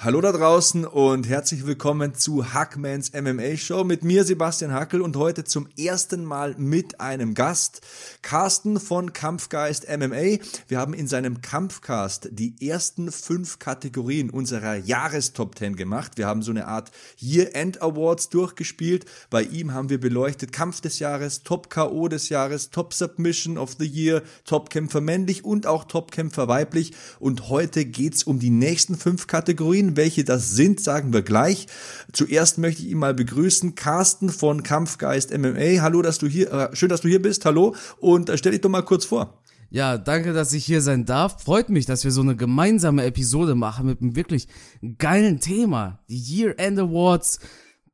Hallo da draußen und herzlich willkommen zu Hackmans MMA Show mit mir Sebastian Hackel und heute zum ersten Mal mit einem Gast, Carsten von Kampfgeist MMA. Wir haben in seinem Kampfcast die ersten fünf Kategorien unserer Jahrestop 10 gemacht. Wir haben so eine Art Year-End Awards durchgespielt. Bei ihm haben wir beleuchtet Kampf des Jahres, Top KO des Jahres, Top Submission of the Year, Top Kämpfer männlich und auch Top Kämpfer weiblich. Und heute geht's um die nächsten fünf Kategorien welche das sind, sagen wir gleich. Zuerst möchte ich ihn mal begrüßen, Carsten von Kampfgeist MMA. Hallo, dass du hier, äh, schön, dass du hier bist. Hallo und äh, stell dich doch mal kurz vor. Ja, danke, dass ich hier sein darf. Freut mich, dass wir so eine gemeinsame Episode machen mit einem wirklich geilen Thema. Die Year-End Awards.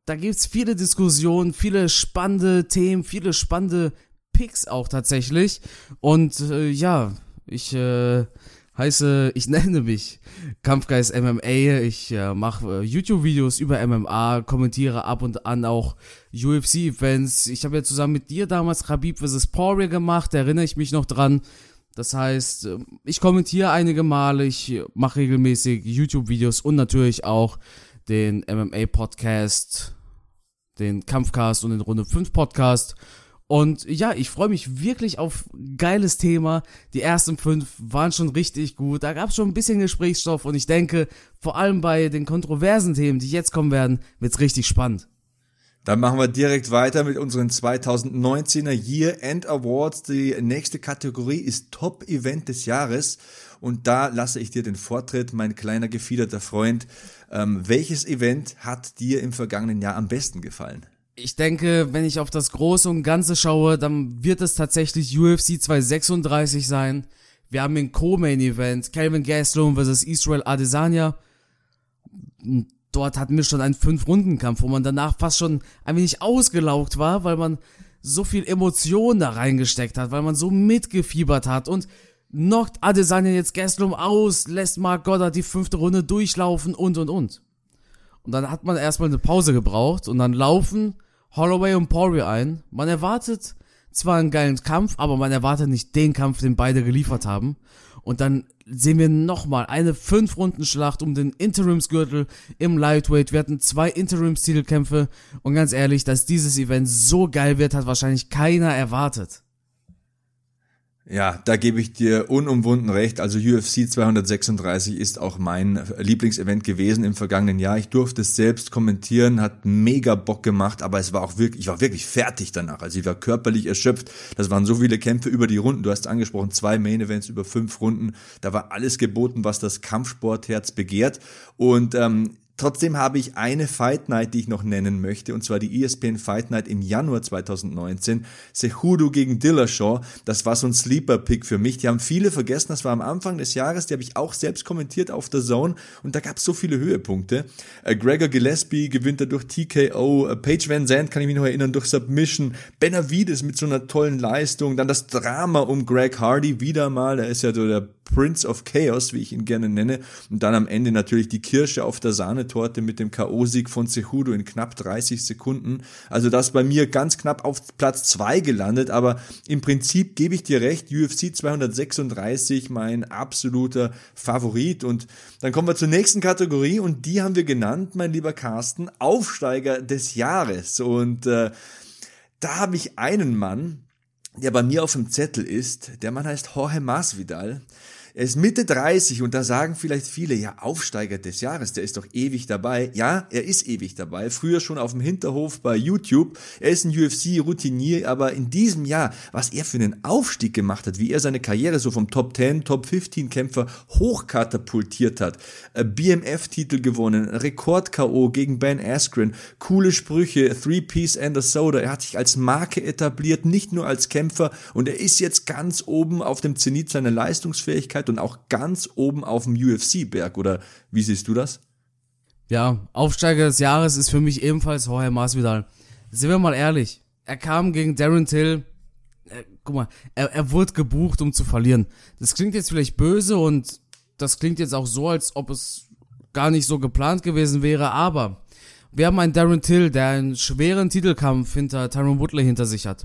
Da gibt's viele Diskussionen, viele spannende Themen, viele spannende Picks auch tatsächlich. Und äh, ja, ich äh, heiße, ich nenne mich Kampfgeist MMA. Ich äh, mache äh, YouTube-Videos über MMA, kommentiere ab und an auch UFC-Events. Ich habe ja zusammen mit dir damals Khabib vs. Poirier gemacht, da erinnere ich mich noch dran. Das heißt, äh, ich kommentiere einige Male, ich mache regelmäßig YouTube-Videos und natürlich auch den MMA-Podcast, den Kampfcast und den Runde 5 Podcast. Und ja, ich freue mich wirklich auf geiles Thema. Die ersten fünf waren schon richtig gut. Da gab es schon ein bisschen Gesprächsstoff und ich denke, vor allem bei den kontroversen Themen, die jetzt kommen werden, wird's richtig spannend. Dann machen wir direkt weiter mit unseren 2019er Year End Awards. Die nächste Kategorie ist Top Event des Jahres. Und da lasse ich dir den Vortritt, mein kleiner gefiederter Freund. Ähm, welches Event hat dir im vergangenen Jahr am besten gefallen? Ich denke, wenn ich auf das Große und Ganze schaue, dann wird es tatsächlich UFC 236 sein. Wir haben den Co-Main-Event, Calvin Gastelum vs. Israel Adesanya. Dort hatten wir schon einen Fünf-Runden-Kampf, wo man danach fast schon ein wenig ausgelaugt war, weil man so viel Emotion da reingesteckt hat, weil man so mitgefiebert hat und knockt Adesanya jetzt Gastelum aus, lässt Mark Goddard die fünfte Runde durchlaufen und und und. Und dann hat man erstmal eine Pause gebraucht und dann laufen Holloway und Poirier ein. Man erwartet zwar einen geilen Kampf, aber man erwartet nicht den Kampf, den beide geliefert haben. Und dann sehen wir nochmal eine Fünf-Runden-Schlacht um den Interimsgürtel im Lightweight. Wir hatten zwei Interims-Titelkämpfe und ganz ehrlich, dass dieses Event so geil wird, hat wahrscheinlich keiner erwartet. Ja, da gebe ich dir unumwunden recht. Also UFC 236 ist auch mein Lieblingsevent gewesen im vergangenen Jahr. Ich durfte es selbst kommentieren, hat mega Bock gemacht, aber es war auch wirklich, ich war wirklich fertig danach. Also ich war körperlich erschöpft. Das waren so viele Kämpfe über die Runden. Du hast angesprochen, zwei Main Events über fünf Runden. Da war alles geboten, was das Kampfsportherz begehrt. Und ähm, Trotzdem habe ich eine Fight Night, die ich noch nennen möchte, und zwar die ESPN Fight Night im Januar 2019. Sehudo gegen Dillashaw. Das war so ein Sleeper-Pick für mich. Die haben viele vergessen. Das war am Anfang des Jahres. Die habe ich auch selbst kommentiert auf der Zone. Und da gab es so viele Höhepunkte. Äh, Gregor Gillespie gewinnt er durch TKO. Äh, Paige Van Zandt kann ich mich noch erinnern durch Submission. Benavides mit so einer tollen Leistung. Dann das Drama um Greg Hardy wieder mal. Er ist ja so der Prince of Chaos, wie ich ihn gerne nenne. Und dann am Ende natürlich die Kirsche auf der Sahnetorte mit dem K.O.-Sieg von Cejudo in knapp 30 Sekunden. Also das bei mir ganz knapp auf Platz zwei gelandet, aber im Prinzip gebe ich dir recht, UFC 236 mein absoluter Favorit. Und dann kommen wir zur nächsten Kategorie und die haben wir genannt, mein lieber Carsten, Aufsteiger des Jahres. Und äh, da habe ich einen Mann, der bei mir auf dem Zettel ist. Der Mann heißt Jorge Masvidal. Er ist Mitte 30 und da sagen vielleicht viele, ja, Aufsteiger des Jahres, der ist doch ewig dabei. Ja, er ist ewig dabei. Früher schon auf dem Hinterhof bei YouTube. Er ist ein UFC-Routinier, aber in diesem Jahr, was er für einen Aufstieg gemacht hat, wie er seine Karriere so vom Top 10, Top 15 Kämpfer hochkatapultiert hat. Äh, BMF-Titel gewonnen, Rekord-K.O. gegen Ben Askren, coole Sprüche, Three-Piece and a Soda. Er hat sich als Marke etabliert, nicht nur als Kämpfer und er ist jetzt ganz oben auf dem Zenit seiner Leistungsfähigkeit Möglichkeit und auch ganz oben auf dem UFC-Berg, oder wie siehst du das? Ja, Aufsteiger des Jahres ist für mich ebenfalls Jorge Masvidal. Sind wir mal ehrlich, er kam gegen Darren Till, äh, guck mal, er, er wurde gebucht, um zu verlieren. Das klingt jetzt vielleicht böse und das klingt jetzt auch so, als ob es gar nicht so geplant gewesen wäre, aber Wir haben einen Darren Till, der einen schweren Titelkampf hinter Tyron Woodley hinter sich hat.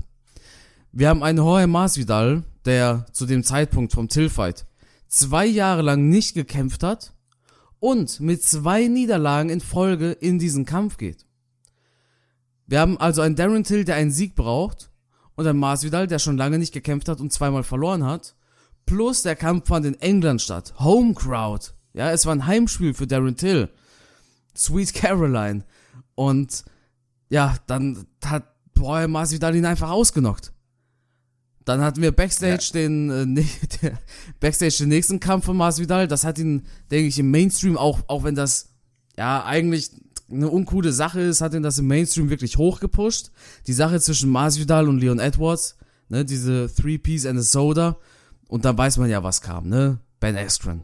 Wir haben einen Jorge Masvidal, der zu dem Zeitpunkt vom Till-Fight zwei Jahre lang nicht gekämpft hat und mit zwei Niederlagen in Folge in diesen Kampf geht. Wir haben also einen Darren Till, der einen Sieg braucht und einen Masvidal, der schon lange nicht gekämpft hat und zweimal verloren hat. Plus der Kampf fand in England statt. Home Crowd. Ja, es war ein Heimspiel für Darren Till. Sweet Caroline. Und ja, dann hat Boy Masvidal ihn einfach ausgenockt. Dann hatten wir Backstage ja. den äh, Backstage den nächsten Kampf von Masvidal. Das hat ihn, denke ich, im Mainstream auch, auch wenn das ja eigentlich eine uncoole Sache ist, hat ihn das im Mainstream wirklich hochgepusht. Die Sache zwischen Masvidal und Leon Edwards, ne, diese Three Piece and a Soda. Und da weiß man ja, was kam, ne? Ben Askren.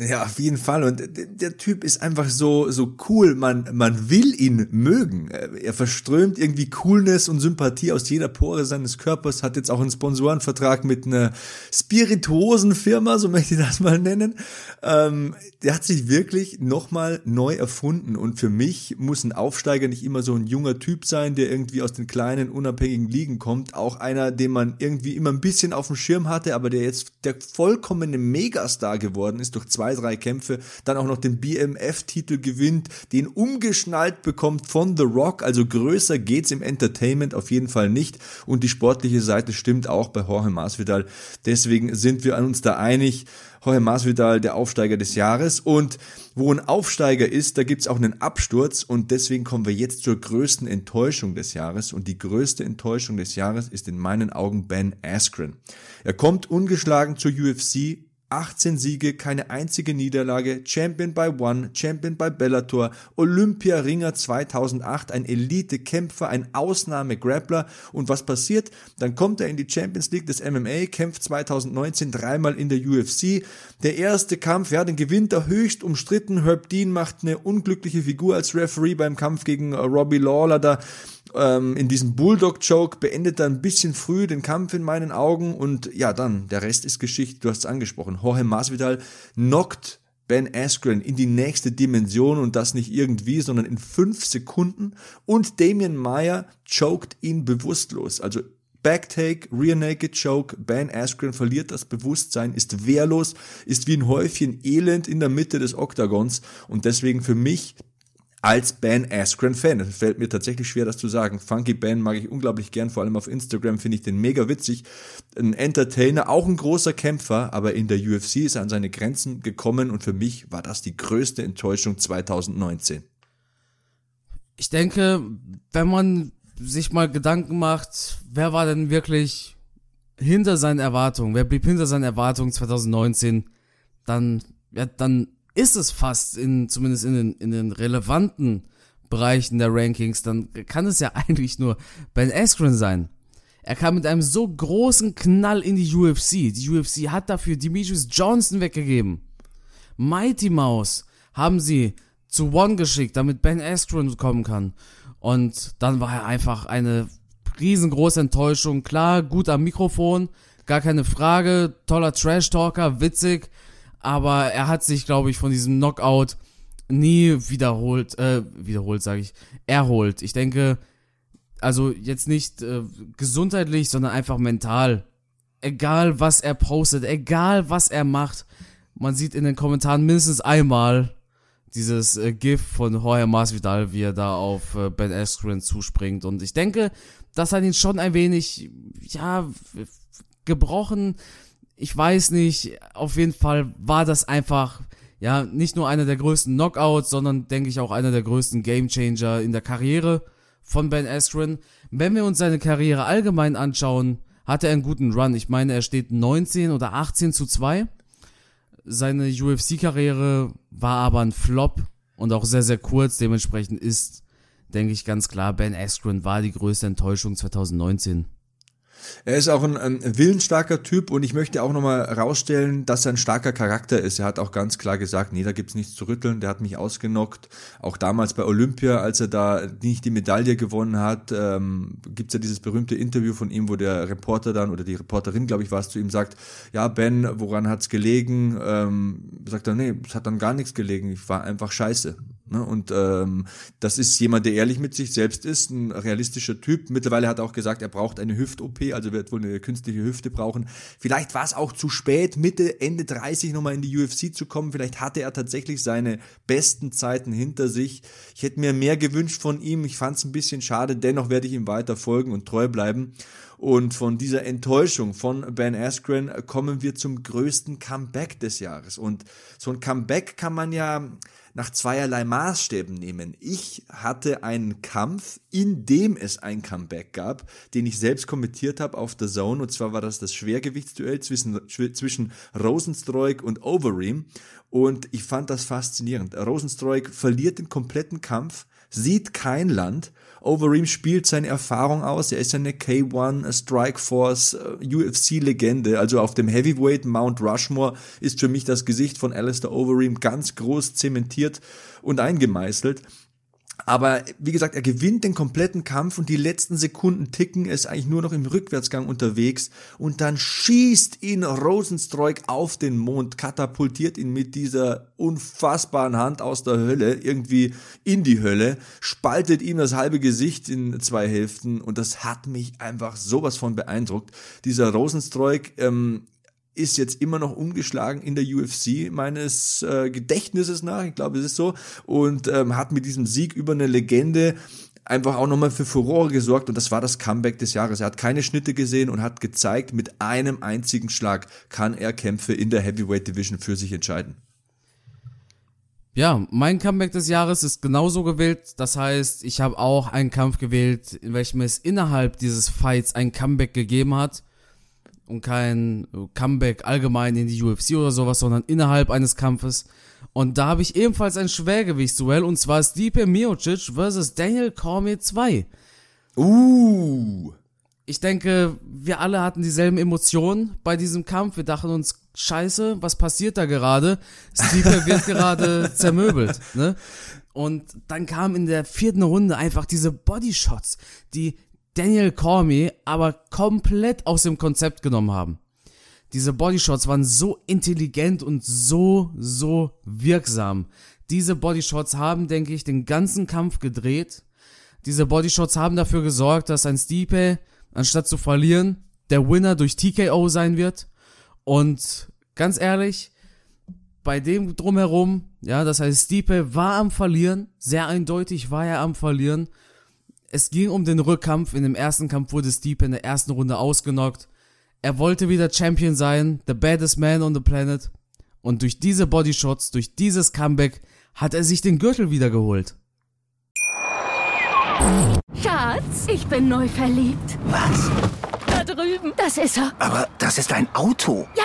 Ja, auf jeden Fall. Und der Typ ist einfach so, so cool. Man, man will ihn mögen. Er verströmt irgendwie Coolness und Sympathie aus jeder Pore seines Körpers. Hat jetzt auch einen Sponsorenvertrag mit einer Spirituosenfirma, so möchte ich das mal nennen. Ähm, der hat sich wirklich nochmal neu erfunden. Und für mich muss ein Aufsteiger nicht immer so ein junger Typ sein, der irgendwie aus den kleinen, unabhängigen Ligen kommt. Auch einer, den man irgendwie immer ein bisschen auf dem Schirm hatte, aber der jetzt der vollkommene Megastar geworden ist durch zwei zwei, drei Kämpfe, dann auch noch den BMF-Titel gewinnt, den umgeschnallt bekommt von The Rock, also größer geht's im Entertainment auf jeden Fall nicht. Und die sportliche Seite stimmt auch bei Jorge Masvidal. Deswegen sind wir uns da einig, Jorge Masvidal der Aufsteiger des Jahres. Und wo ein Aufsteiger ist, da gibt's auch einen Absturz. Und deswegen kommen wir jetzt zur größten Enttäuschung des Jahres. Und die größte Enttäuschung des Jahres ist in meinen Augen Ben Askren. Er kommt ungeschlagen zur UFC, 18 Siege, keine einzige Niederlage, Champion by One, Champion by Bellator, Olympiaringer 2008, ein Elite-Kämpfer, ein Ausnahme-Grappler. Und was passiert? Dann kommt er in die Champions League des MMA, kämpft 2019 dreimal in der UFC. Der erste Kampf, ja, den gewinnt er höchst umstritten. Herb Dean macht eine unglückliche Figur als Referee beim Kampf gegen Robbie Lawler. Da ähm, in diesem Bulldog-Choke beendet er ein bisschen früh den Kampf in meinen Augen und ja, dann, der Rest ist Geschichte, du hast es angesprochen. Jorge Masvidal knockt Ben Askren in die nächste Dimension und das nicht irgendwie, sondern in fünf Sekunden und Damien Meyer choked ihn bewusstlos. Also Backtake, Rear Naked Choke, Ben Askren verliert das Bewusstsein, ist wehrlos, ist wie ein Häufchen Elend in der Mitte des Oktagons und deswegen für mich als Ben Askren-Fan. Es fällt mir tatsächlich schwer, das zu sagen. Funky Ben mag ich unglaublich gern, vor allem auf Instagram finde ich den mega witzig. Ein Entertainer, auch ein großer Kämpfer, aber in der UFC ist er an seine Grenzen gekommen und für mich war das die größte Enttäuschung 2019. Ich denke, wenn man sich mal Gedanken macht, wer war denn wirklich hinter seinen Erwartungen, wer blieb hinter seinen Erwartungen 2019, dann, ja, dann ist es fast in, zumindest in den, in den relevanten Bereichen der Rankings, dann kann es ja eigentlich nur Ben Askren sein. Er kam mit einem so großen Knall in die UFC. Die UFC hat dafür Demetrius Johnson weggegeben. Mighty Mouse haben sie zu One geschickt, damit Ben Askren kommen kann. Und dann war er einfach eine riesengroße Enttäuschung. Klar, gut am Mikrofon, gar keine Frage, toller Trash-Talker, witzig, aber er hat sich, glaube ich, von diesem Knockout nie wiederholt, äh, wiederholt sage ich, erholt. Ich denke, also jetzt nicht äh, gesundheitlich, sondern einfach mental. Egal was er postet, egal was er macht, man sieht in den Kommentaren mindestens einmal dieses äh, GIF von Jorge Masvidal, wie er da auf äh, Ben Askren zuspringt. Und ich denke, das hat ihn schon ein wenig, ja, gebrochen ich weiß nicht, auf jeden Fall war das einfach, ja, nicht nur einer der größten Knockouts, sondern denke ich auch einer der größten Gamechanger in der Karriere von Ben Askren. Wenn wir uns seine Karriere allgemein anschauen, hat er einen guten Run. Ich meine, er steht 19 oder 18 zu 2. Seine UFC-Karriere war aber ein Flop und auch sehr, sehr kurz. Dementsprechend ist, denke ich ganz klar, Ben Askren war die größte Enttäuschung 2019. Er ist auch ein, ein willensstarker Typ und ich möchte auch nochmal rausstellen, dass er ein starker Charakter ist. Er hat auch ganz klar gesagt, nee, da gibt's nichts zu rütteln. Der hat mich ausgenockt. Auch damals bei Olympia, als er da nicht die Medaille gewonnen hat, ähm, gibt's ja dieses berühmte Interview von ihm, wo der Reporter dann oder die Reporterin, glaube ich, war es, zu ihm sagt, ja, Ben, woran hat's gelegen? Ähm, sagt er, nee, es hat dann gar nichts gelegen. Ich war einfach scheiße. Ne? Und ähm, das ist jemand, der ehrlich mit sich selbst ist, ein realistischer Typ. Mittlerweile hat er auch gesagt, er braucht eine Hüft-OP, also wird wohl eine künstliche Hüfte brauchen. Vielleicht war es auch zu spät, Mitte, Ende 30 nochmal in die UFC zu kommen. Vielleicht hatte er tatsächlich seine besten Zeiten hinter sich. Ich hätte mir mehr gewünscht von ihm. Ich fand es ein bisschen schade. Dennoch werde ich ihm weiter folgen und treu bleiben. Und von dieser Enttäuschung von Ben Askren kommen wir zum größten Comeback des Jahres. Und so ein Comeback kann man ja nach zweierlei Maßstäben nehmen. Ich hatte einen Kampf, in dem es ein Comeback gab, den ich selbst kommentiert habe auf der Zone. Und zwar war das das Schwergewichtsduell zwischen, zwischen Rosenstreuk und Overeem. Und ich fand das faszinierend. Rosenstreuk verliert den kompletten Kampf, sieht kein Land. Overeem spielt seine Erfahrung aus. Er ist eine K1 Strikeforce äh, UFC-Legende. Also auf dem Heavyweight Mount Rushmore ist für mich das Gesicht von Alistair Overeem ganz groß zementiert und eingemeißelt. Aber wie gesagt, er gewinnt den kompletten Kampf und die letzten Sekunden ticken, ist eigentlich nur noch im Rückwärtsgang unterwegs und dann schießt ihn Rosenstreuk auf den Mond, katapultiert ihn mit dieser unfassbaren Hand aus der Hölle irgendwie in die Hölle, spaltet ihm das halbe Gesicht in zwei Hälften und das hat mich einfach sowas von beeindruckt. Dieser Rosenstreuk ähm, ist jetzt immer noch ungeschlagen in der UFC meines äh, Gedächtnisses nach, ich glaube es ist so, und ähm, hat mit diesem Sieg über eine Legende einfach auch nochmal für Furore gesorgt und das war das Comeback des Jahres. Er hat keine Schnitte gesehen und hat gezeigt, mit einem einzigen Schlag kann er Kämpfe in der Heavyweight Division für sich entscheiden. Ja, mein Comeback des Jahres ist genauso gewählt. Das heißt, ich habe auch einen Kampf gewählt, in welchem es innerhalb dieses Fights ein Comeback gegeben hat und kein Comeback allgemein in die UFC oder sowas, sondern innerhalb eines Kampfes. Und da habe ich ebenfalls ein Schwergewichtsduell und zwar Stipe Miocic versus Daniel Cormier 2. Uh. Ich denke, wir alle hatten dieselben Emotionen bei diesem Kampf. Wir dachten uns, scheiße, was passiert da gerade? Stipe wird gerade zermöbelt, ne? Und dann kam in der vierten Runde einfach diese Bodyshots, die Daniel Cormier aber komplett aus dem Konzept genommen haben. Diese Bodyshots waren so intelligent und so, so wirksam. Diese Bodyshots haben, denke ich, den ganzen Kampf gedreht. Diese Bodyshots haben dafür gesorgt, dass ein Stipe, anstatt zu verlieren, der Winner durch TKO sein wird. Und ganz ehrlich, bei dem drumherum, ja, das heißt, Stipe war am Verlieren, sehr eindeutig war er am Verlieren es ging um den Rückkampf. In dem ersten Kampf wurde Stipe in der ersten Runde ausgenockt. Er wollte wieder Champion sein, the baddest man on the planet. Und durch diese Bodyshots, durch dieses Comeback, hat er sich den Gürtel wiedergeholt. Schatz, ich bin neu verliebt. Was? Da drüben. Das ist er. Aber das ist ein Auto. Ja,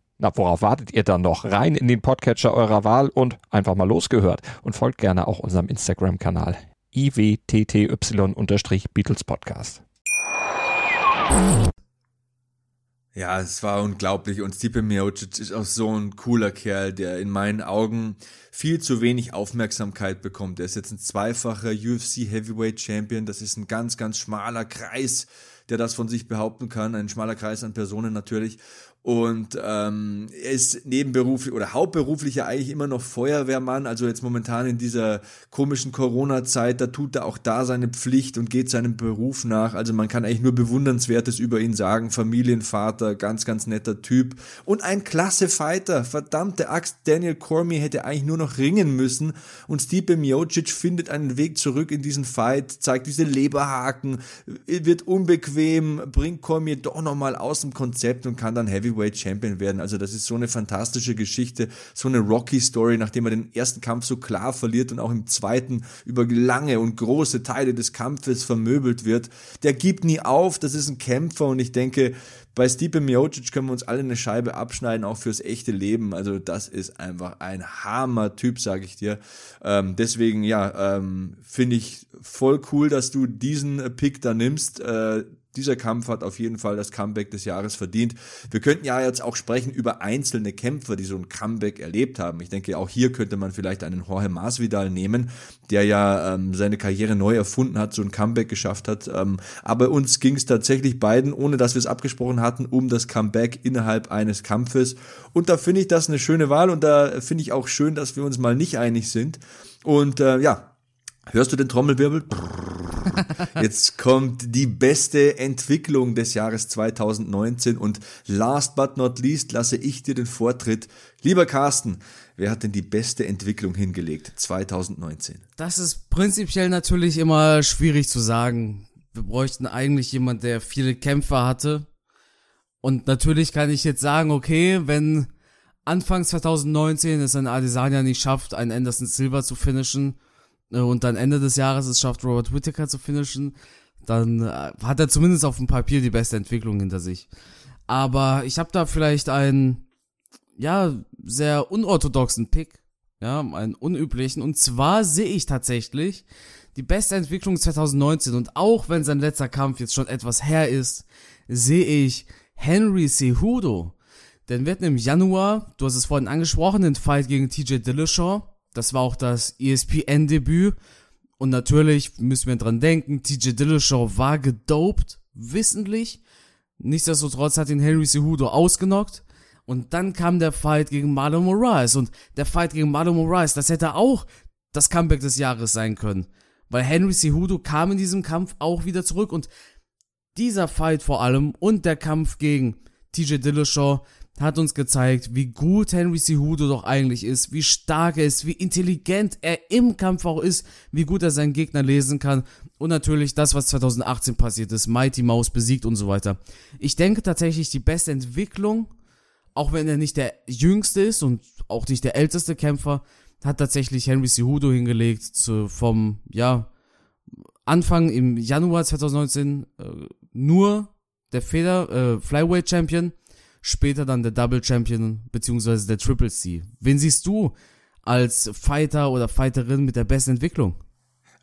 Na, worauf wartet ihr dann noch? Rein in den Podcatcher eurer Wahl und einfach mal losgehört. Und folgt gerne auch unserem Instagram-Kanal iwtty-Beatles Podcast. Ja, es war unglaublich und Stipe Miocic ist auch so ein cooler Kerl, der in meinen Augen viel zu wenig Aufmerksamkeit bekommt. Er ist jetzt ein zweifacher UFC Heavyweight Champion. Das ist ein ganz, ganz schmaler Kreis, der das von sich behaupten kann. Ein schmaler Kreis an Personen natürlich. Und ähm, er ist nebenberuflich oder hauptberuflich ja eigentlich immer noch Feuerwehrmann. Also jetzt momentan in dieser komischen Corona-Zeit, da tut er auch da seine Pflicht und geht seinem Beruf nach. Also man kann eigentlich nur Bewundernswertes über ihn sagen. Familienvater, ganz, ganz netter Typ. Und ein klasse Fighter. Verdammte Axt, Daniel Cormier hätte eigentlich nur noch ringen müssen. Und Stipe Miocic findet einen Weg zurück in diesen Fight, zeigt diese Leberhaken, wird unbequem, bringt Cormier doch nochmal aus dem Konzept und kann dann Heavy Heavyweight Champion werden. Also das ist so eine fantastische Geschichte, so eine Rocky-Story, nachdem er den ersten Kampf so klar verliert und auch im zweiten über lange und große Teile des Kampfes vermöbelt wird. Der gibt nie auf, das ist ein Kämpfer und ich denke, bei Stipe Miocic können wir uns alle eine Scheibe abschneiden, auch fürs echte Leben. Also das ist einfach ein Hammer-Typ, sage ich dir. Ähm, deswegen, ja, ähm, finde ich voll cool, dass du diesen Pick da nimmst. Äh, dieser Kampf hat auf jeden Fall das Comeback des Jahres verdient. Wir könnten ja jetzt auch sprechen über einzelne Kämpfer, die so ein Comeback erlebt haben. Ich denke, auch hier könnte man vielleicht einen Jorge Masvidal nehmen, der ja ähm, seine Karriere neu erfunden hat, so ein Comeback geschafft hat. Ähm, aber uns ging es tatsächlich beiden, ohne dass wir es abgesprochen hatten, um das Comeback innerhalb eines Kampfes. Und da finde ich das eine schöne Wahl und da finde ich auch schön, dass wir uns mal nicht einig sind. Und äh, ja, Hörst du den Trommelwirbel? Jetzt kommt die beste Entwicklung des Jahres 2019 und last but not least lasse ich dir den Vortritt. Lieber Carsten, wer hat denn die beste Entwicklung hingelegt 2019? Das ist prinzipiell natürlich immer schwierig zu sagen. Wir bräuchten eigentlich jemand, der viele Kämpfer hatte. Und natürlich kann ich jetzt sagen, okay, wenn Anfang 2019 es ein Adesanya nicht schafft, einen Anderson Silver zu finishen, und dann Ende des Jahres es schafft, Robert Whittaker zu finishen, dann äh, hat er zumindest auf dem Papier die beste Entwicklung hinter sich. Aber ich habe da vielleicht einen, ja, sehr unorthodoxen Pick, ja, einen unüblichen. Und zwar sehe ich tatsächlich die beste Entwicklung 2019 und auch wenn sein letzter Kampf jetzt schon etwas her ist, sehe ich Henry Cejudo. Denn wir hatten im Januar, du hast es vorhin angesprochen, den Fight gegen TJ Dillashaw das war auch das ESPN-Debüt. Und natürlich müssen wir dran denken, TJ Dillashaw war gedopt, wissentlich. Nichtsdestotrotz hat ihn Henry Cejudo ausgenockt. Und dann kam der Fight gegen Marlon Moraes. Und der Fight gegen Marlon Moraes, das hätte auch das Comeback des Jahres sein können. Weil Henry Cejudo kam in diesem Kampf auch wieder zurück. Und dieser Fight vor allem und der Kampf gegen TJ Dillashaw, hat uns gezeigt, wie gut Henry Cejudo doch eigentlich ist, wie stark er ist, wie intelligent er im Kampf auch ist, wie gut er seinen Gegner lesen kann und natürlich das, was 2018 passiert ist, Mighty Mouse besiegt und so weiter. Ich denke tatsächlich die beste Entwicklung, auch wenn er nicht der jüngste ist und auch nicht der älteste Kämpfer, hat tatsächlich Henry Cejudo hingelegt zu, vom, ja, Anfang im Januar 2019 äh, nur der Feder, äh, Flyweight Champion später dann der Double Champion beziehungsweise der Triple C. Wen siehst du als Fighter oder Fighterin mit der besten Entwicklung?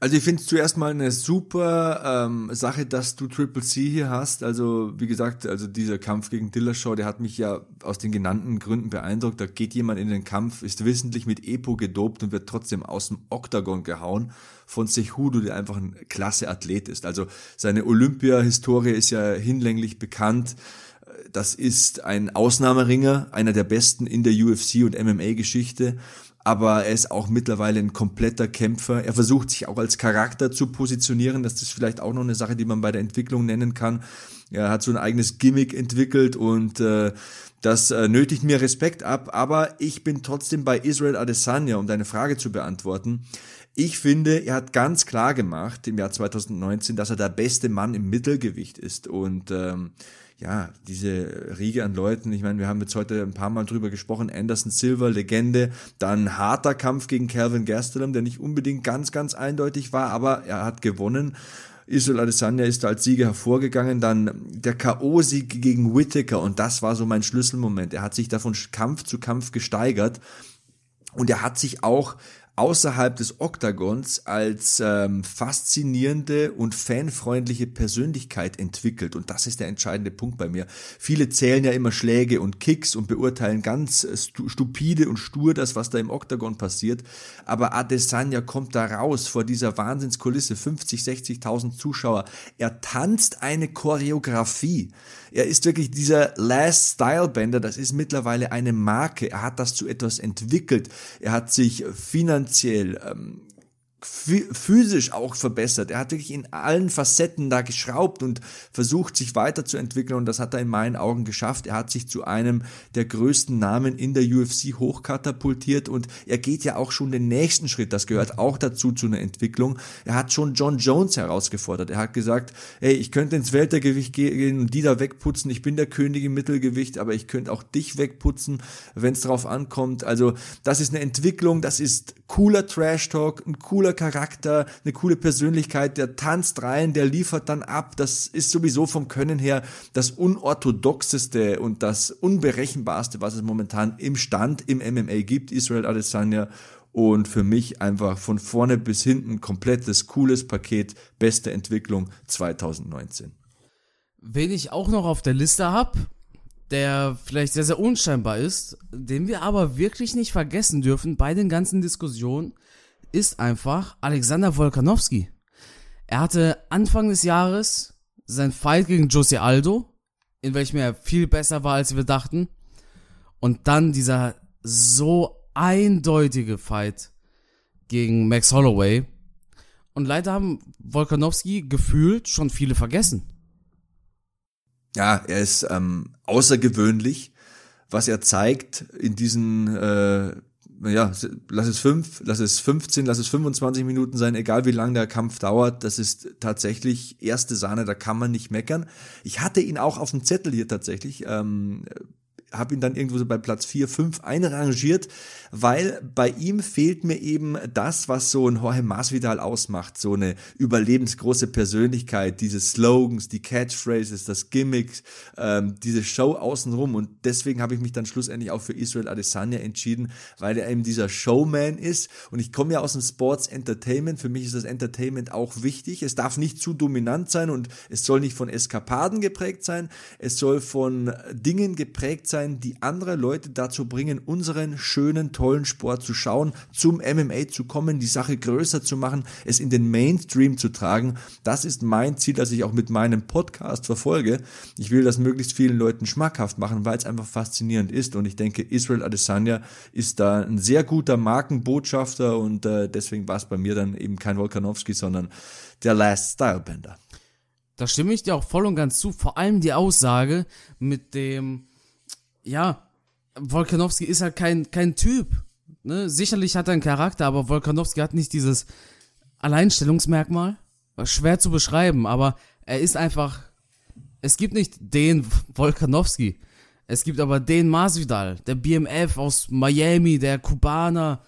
Also ich finde es zuerst mal eine super ähm, Sache, dass du Triple C hier hast. Also wie gesagt, also dieser Kampf gegen Dillashaw, der hat mich ja aus den genannten Gründen beeindruckt. Da geht jemand in den Kampf, ist wissentlich mit Epo gedopt und wird trotzdem aus dem Oktagon gehauen von Sehudo, der einfach ein klasse Athlet ist. Also seine Olympia-Historie ist ja hinlänglich bekannt das ist ein Ausnahmeringer, einer der besten in der UFC und MMA-Geschichte. Aber er ist auch mittlerweile ein kompletter Kämpfer. Er versucht sich auch als Charakter zu positionieren. Das ist vielleicht auch noch eine Sache, die man bei der Entwicklung nennen kann. Er hat so ein eigenes Gimmick entwickelt und äh, das äh, nötigt mir Respekt ab. Aber ich bin trotzdem bei Israel Adesanya, um deine Frage zu beantworten. Ich finde, er hat ganz klar gemacht im Jahr 2019, dass er der beste Mann im Mittelgewicht ist. Und ähm, ja, diese Riege an Leuten, ich meine, wir haben jetzt heute ein paar Mal drüber gesprochen, Anderson Silver, Legende, dann harter Kampf gegen Calvin Gastelum, der nicht unbedingt ganz, ganz eindeutig war, aber er hat gewonnen. Israel Adesanya ist als Sieger hervorgegangen, dann der K.O.-Sieg gegen Whittaker und das war so mein Schlüsselmoment. Er hat sich davon Kampf zu Kampf gesteigert und er hat sich auch außerhalb des Oktagons als ähm, faszinierende und fanfreundliche Persönlichkeit entwickelt. Und das ist der entscheidende Punkt bei mir. Viele zählen ja immer Schläge und Kicks und beurteilen ganz stupide und stur das, was da im Oktagon passiert. Aber Adesanya kommt da raus vor dieser Wahnsinnskulisse, 50, 60.000 Zuschauer. Er tanzt eine Choreografie. Er ist wirklich dieser Last Style Bender. Das ist mittlerweile eine Marke. Er hat das zu etwas entwickelt. Er hat sich finanziell ähm, physisch auch verbessert. Er hat wirklich in allen Facetten da geschraubt und versucht, sich weiterzuentwickeln und das hat er in meinen Augen geschafft. Er hat sich zu einem der größten Namen in der UFC hochkatapultiert und er geht ja auch schon den nächsten Schritt. Das gehört auch dazu zu einer Entwicklung. Er hat schon John Jones herausgefordert. Er hat gesagt, hey, ich könnte ins Weltergewicht gehen und die da wegputzen. Ich bin der König im Mittelgewicht, aber ich könnte auch dich wegputzen, wenn es drauf ankommt. Also das ist eine Entwicklung, das ist cooler Trash Talk, ein cooler cooler Charakter, eine coole Persönlichkeit, der tanzt rein, der liefert dann ab. Das ist sowieso vom Können her das unorthodoxeste und das unberechenbarste, was es momentan im Stand im MMA gibt, Israel Adesanya. Und für mich einfach von vorne bis hinten komplettes, cooles Paket, beste Entwicklung 2019. Wen ich auch noch auf der Liste hab, der vielleicht sehr, sehr unscheinbar ist, den wir aber wirklich nicht vergessen dürfen bei den ganzen Diskussionen, ist einfach Alexander Volkanovski. Er hatte Anfang des Jahres sein Fight gegen Jose Aldo, in welchem er viel besser war, als wir dachten. Und dann dieser so eindeutige Fight gegen Max Holloway. Und leider haben Volkanovski gefühlt schon viele vergessen. Ja, er ist ähm, außergewöhnlich, was er zeigt in diesen, äh, ja, lass es fünf, lass es 15, lass es 25 Minuten sein, egal wie lang der Kampf dauert, das ist tatsächlich erste Sahne, da kann man nicht meckern. Ich hatte ihn auch auf dem Zettel hier tatsächlich, ähm, habe ihn dann irgendwo so bei Platz 4, 5 einrangiert, weil bei ihm fehlt mir eben das, was so ein Jorge Masvidal ausmacht, so eine überlebensgroße Persönlichkeit, diese Slogans, die Catchphrases, das Gimmick, ähm, diese Show außenrum. Und deswegen habe ich mich dann schlussendlich auch für Israel Adesanya entschieden, weil er eben dieser Showman ist. Und ich komme ja aus dem Sports Entertainment, für mich ist das Entertainment auch wichtig, es darf nicht zu dominant sein und es soll nicht von Eskapaden geprägt sein, es soll von Dingen geprägt sein, sein, die andere Leute dazu bringen, unseren schönen, tollen Sport zu schauen, zum MMA zu kommen, die Sache größer zu machen, es in den Mainstream zu tragen. Das ist mein Ziel, das ich auch mit meinem Podcast verfolge. Ich will das möglichst vielen Leuten schmackhaft machen, weil es einfach faszinierend ist. Und ich denke, Israel Adesanya ist da ein sehr guter Markenbotschafter und äh, deswegen war es bei mir dann eben kein Volkanowski, sondern der Last Stylebender. Da stimme ich dir auch voll und ganz zu. Vor allem die Aussage mit dem, ja, Volkanowski ist halt kein, kein Typ. Ne? Sicherlich hat er einen Charakter, aber Volkanowski hat nicht dieses Alleinstellungsmerkmal. Schwer zu beschreiben, aber er ist einfach. Es gibt nicht den Volkanowski. Es gibt aber den Masvidal, der BMF aus Miami, der Kubaner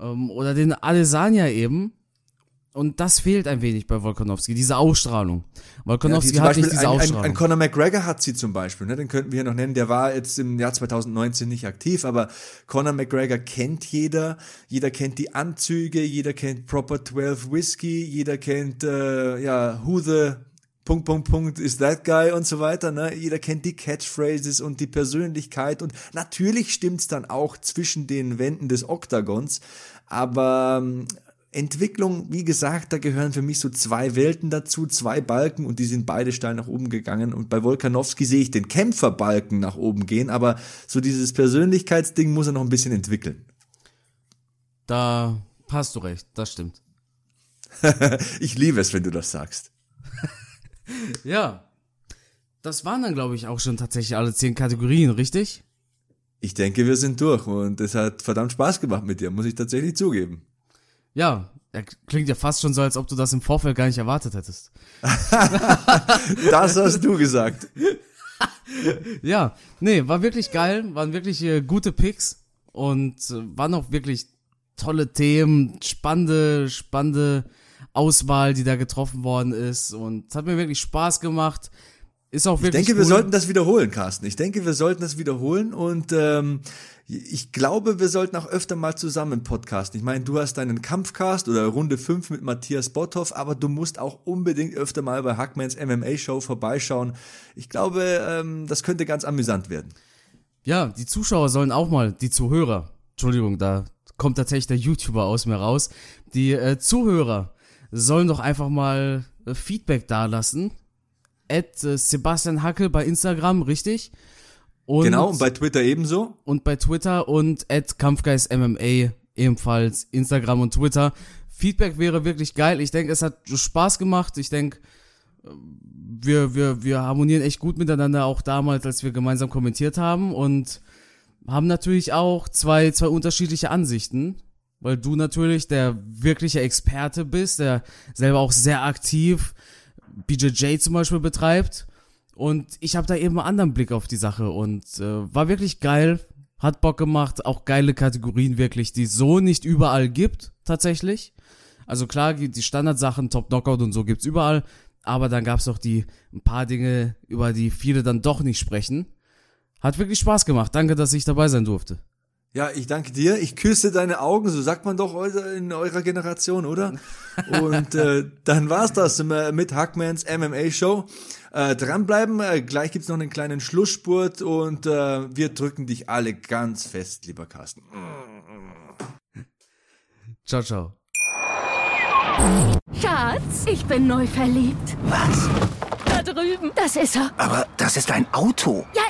ähm, oder den Adesanya eben. Und das fehlt ein wenig bei Volkanovski, diese Ausstrahlung. Volkanovski ja, hat nicht diese ein, Ausstrahlung. Ein, ein Conor McGregor hat sie zum Beispiel, ne? den könnten wir hier noch nennen. Der war jetzt im Jahr 2019 nicht aktiv, aber Conor McGregor kennt jeder. Jeder kennt die Anzüge, jeder kennt Proper 12 Whiskey, jeder kennt, äh, ja, Who the Punkt, Punkt, Punkt is that guy und so weiter. Ne? Jeder kennt die Catchphrases und die Persönlichkeit und natürlich stimmt's dann auch zwischen den Wänden des Oktagons, aber ähm, Entwicklung, wie gesagt, da gehören für mich so zwei Welten dazu, zwei Balken und die sind beide steil nach oben gegangen. Und bei Volkanowski sehe ich den Kämpferbalken nach oben gehen, aber so dieses Persönlichkeitsding muss er noch ein bisschen entwickeln. Da hast du recht, das stimmt. ich liebe es, wenn du das sagst. ja. Das waren dann, glaube ich, auch schon tatsächlich alle zehn Kategorien, richtig? Ich denke, wir sind durch und es hat verdammt Spaß gemacht mit dir, muss ich tatsächlich zugeben. Ja, er klingt ja fast schon so, als ob du das im Vorfeld gar nicht erwartet hättest. das hast du gesagt. ja, nee, war wirklich geil, waren wirklich äh, gute Picks und äh, waren auch wirklich tolle Themen, spannende, spannende Auswahl, die da getroffen worden ist und es hat mir wirklich Spaß gemacht. Ist auch wirklich. Ich denke, cool. wir sollten das wiederholen, Carsten. Ich denke, wir sollten das wiederholen und ähm, ich glaube, wir sollten auch öfter mal zusammen podcasten. Ich meine, du hast deinen Kampfcast oder Runde 5 mit Matthias Botthoff, aber du musst auch unbedingt öfter mal bei Hackmans MMA Show vorbeischauen. Ich glaube, ähm, das könnte ganz amüsant werden. Ja, die Zuschauer sollen auch mal, die Zuhörer, Entschuldigung, da kommt tatsächlich der YouTuber aus mir raus, die äh, Zuhörer sollen doch einfach mal äh, Feedback dalassen. At äh, Sebastian Hackel bei Instagram, richtig? Und, genau, und bei Twitter ebenso. Und bei Twitter und at Kampfgeist MMA ebenfalls Instagram und Twitter. Feedback wäre wirklich geil. Ich denke, es hat Spaß gemacht. Ich denke, wir, wir, wir harmonieren echt gut miteinander, auch damals, als wir gemeinsam kommentiert haben und haben natürlich auch zwei, zwei unterschiedliche Ansichten, weil du natürlich der wirkliche Experte bist, der selber auch sehr aktiv BJJ zum Beispiel betreibt und ich habe da eben einen anderen Blick auf die Sache und äh, war wirklich geil, hat Bock gemacht, auch geile Kategorien wirklich, die es so nicht überall gibt, tatsächlich. Also klar, die Standardsachen, Top Knockout und so gibt's überall, aber dann gab's auch die ein paar Dinge, über die viele dann doch nicht sprechen. Hat wirklich Spaß gemacht. Danke, dass ich dabei sein durfte. Ja, ich danke dir. Ich küsse deine Augen, so sagt man doch in eurer Generation, oder? Und äh, dann war's das mit Hackmans MMA Show. Äh, dranbleiben, äh, gleich gibt's noch einen kleinen Schlussspurt und äh, wir drücken dich alle ganz fest, lieber Carsten. Ciao, ciao. Schatz, ich bin neu verliebt. Was? Da drüben. Das ist er. Aber das ist ein Auto. Ja,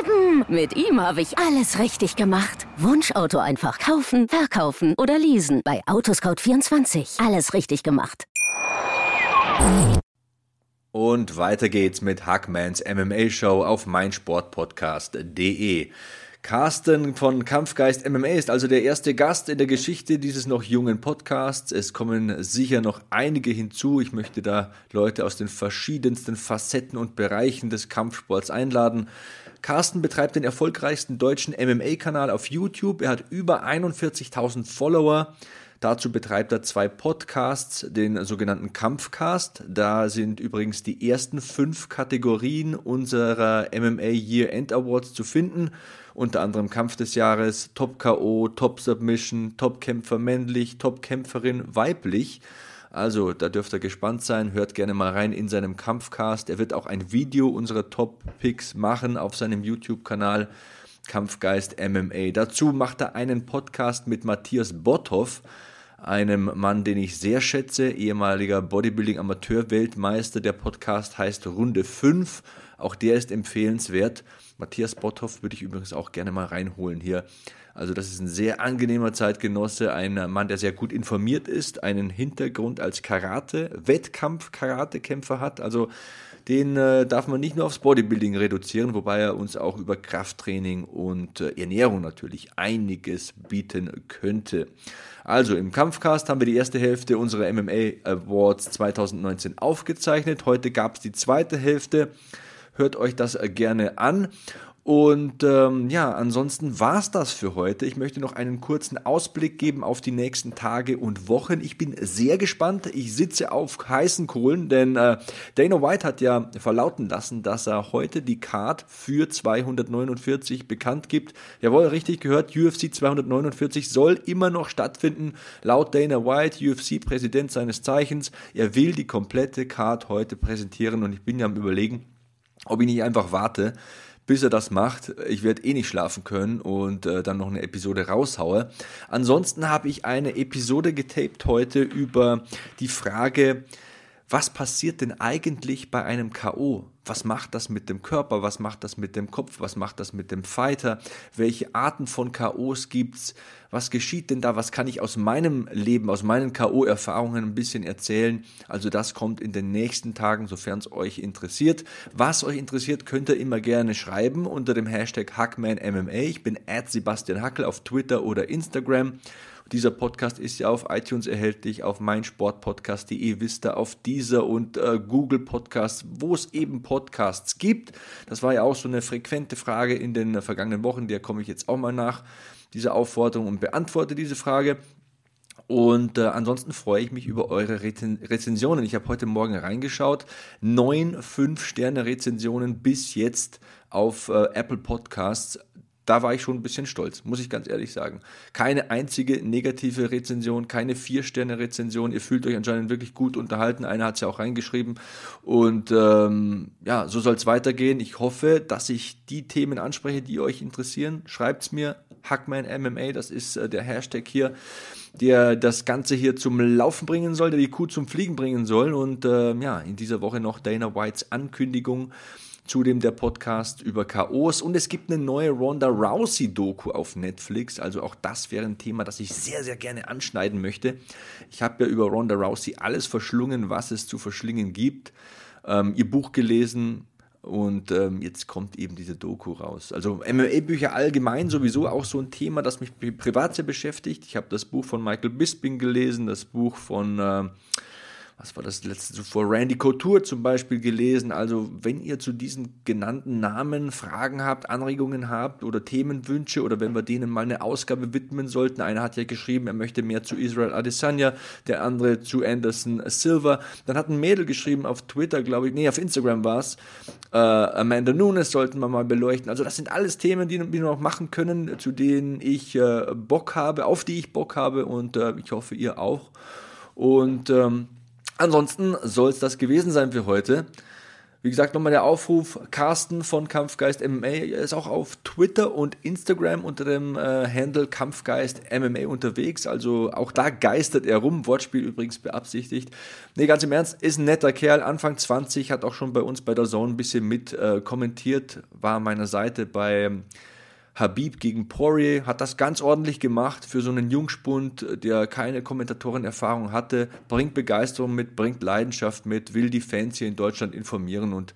eben. Mit ihm habe ich alles richtig gemacht. Wunschauto einfach kaufen, verkaufen oder leasen. Bei Autoscout24. Alles richtig gemacht. Und weiter geht's mit Hackmans MMA Show auf meinsportpodcast.de. Carsten von Kampfgeist MMA ist also der erste Gast in der Geschichte dieses noch jungen Podcasts. Es kommen sicher noch einige hinzu. Ich möchte da Leute aus den verschiedensten Facetten und Bereichen des Kampfsports einladen. Carsten betreibt den erfolgreichsten deutschen MMA-Kanal auf YouTube. Er hat über 41.000 Follower. Dazu betreibt er zwei Podcasts, den sogenannten Kampfcast. Da sind übrigens die ersten fünf Kategorien unserer MMA Year End Awards zu finden. Unter anderem Kampf des Jahres, Top KO, Top Submission, Top Kämpfer männlich, Top Kämpferin weiblich. Also, da dürft ihr gespannt sein. Hört gerne mal rein in seinem Kampfcast. Er wird auch ein Video unserer Top Picks machen auf seinem YouTube-Kanal Kampfgeist MMA. Dazu macht er einen Podcast mit Matthias Botthoff einem Mann, den ich sehr schätze, ehemaliger Bodybuilding-Amateur-Weltmeister. Der Podcast heißt Runde 5. Auch der ist empfehlenswert. Matthias Botthoff würde ich übrigens auch gerne mal reinholen hier. Also das ist ein sehr angenehmer Zeitgenosse, ein Mann, der sehr gut informiert ist, einen Hintergrund als Karate, Wettkampf-Karatekämpfer hat. Also den äh, darf man nicht nur aufs Bodybuilding reduzieren, wobei er uns auch über Krafttraining und äh, Ernährung natürlich einiges bieten könnte. Also im Kampfcast haben wir die erste Hälfte unserer MMA Awards 2019 aufgezeichnet. Heute gab es die zweite Hälfte. Hört euch das gerne an. Und ähm, ja, ansonsten war's das für heute. Ich möchte noch einen kurzen Ausblick geben auf die nächsten Tage und Wochen. Ich bin sehr gespannt. Ich sitze auf heißen Kohlen, denn äh, Dana White hat ja verlauten lassen, dass er heute die Card für 249 bekannt gibt. Jawohl, richtig gehört, UFC 249 soll immer noch stattfinden. Laut Dana White, UFC-Präsident seines Zeichens. Er will die komplette Card heute präsentieren und ich bin ja am überlegen, ob ich nicht einfach warte bis er das macht. Ich werde eh nicht schlafen können und äh, dann noch eine Episode raushaue. Ansonsten habe ich eine Episode getaped heute über die Frage, was passiert denn eigentlich bei einem KO? Was macht das mit dem Körper? Was macht das mit dem Kopf? Was macht das mit dem Fighter? Welche Arten von KOs gibt's? Was geschieht denn da? Was kann ich aus meinem Leben, aus meinen KO-Erfahrungen ein bisschen erzählen? Also das kommt in den nächsten Tagen, sofern es euch interessiert. Was euch interessiert, könnt ihr immer gerne schreiben unter dem Hashtag HackmanMMA. Ich bin at Sebastian Hackel auf Twitter oder Instagram. Dieser Podcast ist ja auf iTunes erhältlich, auf meinsportpodcast.de, ihr, auf dieser und äh, Google Podcasts, wo es eben Podcasts gibt. Das war ja auch so eine frequente Frage in den vergangenen Wochen, der komme ich jetzt auch mal nach, dieser Aufforderung und beantworte diese Frage. Und äh, ansonsten freue ich mich über eure Rezensionen. Ich habe heute Morgen reingeschaut. Neun 5-Sterne-Rezensionen bis jetzt auf äh, Apple Podcasts da war ich schon ein bisschen stolz, muss ich ganz ehrlich sagen. Keine einzige negative Rezension, keine Vier-Sterne-Rezension. Ihr fühlt euch anscheinend wirklich gut unterhalten. Einer hat es ja auch reingeschrieben. Und ähm, ja, so soll es weitergehen. Ich hoffe, dass ich die Themen anspreche, die euch interessieren. Schreibt es mir. Hackman MMA, das ist äh, der Hashtag hier, der das Ganze hier zum Laufen bringen soll, der die Kuh zum Fliegen bringen soll. Und äh, ja, in dieser Woche noch Dana Whites Ankündigung zudem der Podcast über KOs und es gibt eine neue Ronda Rousey Doku auf Netflix, also auch das wäre ein Thema, das ich sehr, sehr gerne anschneiden möchte. Ich habe ja über Ronda Rousey alles verschlungen, was es zu verschlingen gibt, ähm, ihr Buch gelesen, und ähm, jetzt kommt eben diese Doku raus. Also MMA-Bücher allgemein sowieso auch so ein Thema, das mich privat sehr beschäftigt. Ich habe das Buch von Michael Bisping gelesen, das Buch von, äh, was war das letzte zuvor? Randy Couture zum Beispiel gelesen. Also, wenn ihr zu diesen genannten Namen Fragen habt, Anregungen habt oder Themenwünsche oder wenn wir denen mal eine Ausgabe widmen sollten. Einer hat ja geschrieben, er möchte mehr zu Israel Adesanya, der andere zu Anderson Silva. Dann hat ein Mädel geschrieben auf Twitter, glaube ich, nee, auf Instagram war es. Äh, Amanda Nunes sollten wir mal beleuchten. Also, das sind alles Themen, die, die wir noch machen können, zu denen ich äh, Bock habe, auf die ich Bock habe und äh, ich hoffe, ihr auch. Und ähm, Ansonsten soll es das gewesen sein für heute. Wie gesagt, nochmal der Aufruf, Carsten von Kampfgeist MMA ist auch auf Twitter und Instagram unter dem äh, Handle Kampfgeist MMA unterwegs. Also auch da geistert er rum. Wortspiel übrigens beabsichtigt. Nee, ganz im Ernst, ist ein netter Kerl, Anfang 20, hat auch schon bei uns bei der Zone ein bisschen mit äh, kommentiert, war an meiner Seite bei Habib gegen Poirier hat das ganz ordentlich gemacht für so einen Jungspund, der keine Kommentatorenerfahrung hatte, bringt Begeisterung mit, bringt Leidenschaft mit, will die Fans hier in Deutschland informieren und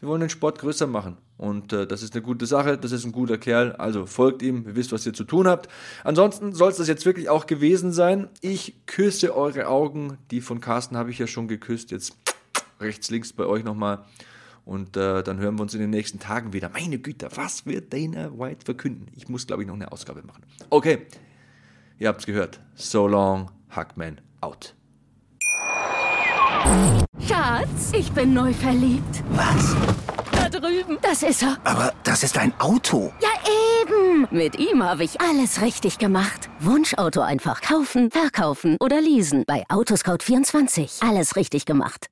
wir wollen den Sport größer machen. Und äh, das ist eine gute Sache, das ist ein guter Kerl. Also folgt ihm, ihr wisst, was ihr zu tun habt. Ansonsten soll es das jetzt wirklich auch gewesen sein. Ich küsse eure Augen. Die von Carsten habe ich ja schon geküsst. Jetzt rechts, links bei euch nochmal. Und äh, dann hören wir uns in den nächsten Tagen wieder. Meine Güte, was wird Dana White verkünden? Ich muss, glaube ich, noch eine Ausgabe machen. Okay, ihr habt's gehört. So long, Hackman out. Schatz, ich bin neu verliebt. Was? Da drüben. Das ist er. Aber das ist ein Auto. Ja, eben. Mit ihm habe ich alles richtig gemacht. Wunschauto einfach kaufen, verkaufen oder leasen. Bei Autoscout24. Alles richtig gemacht.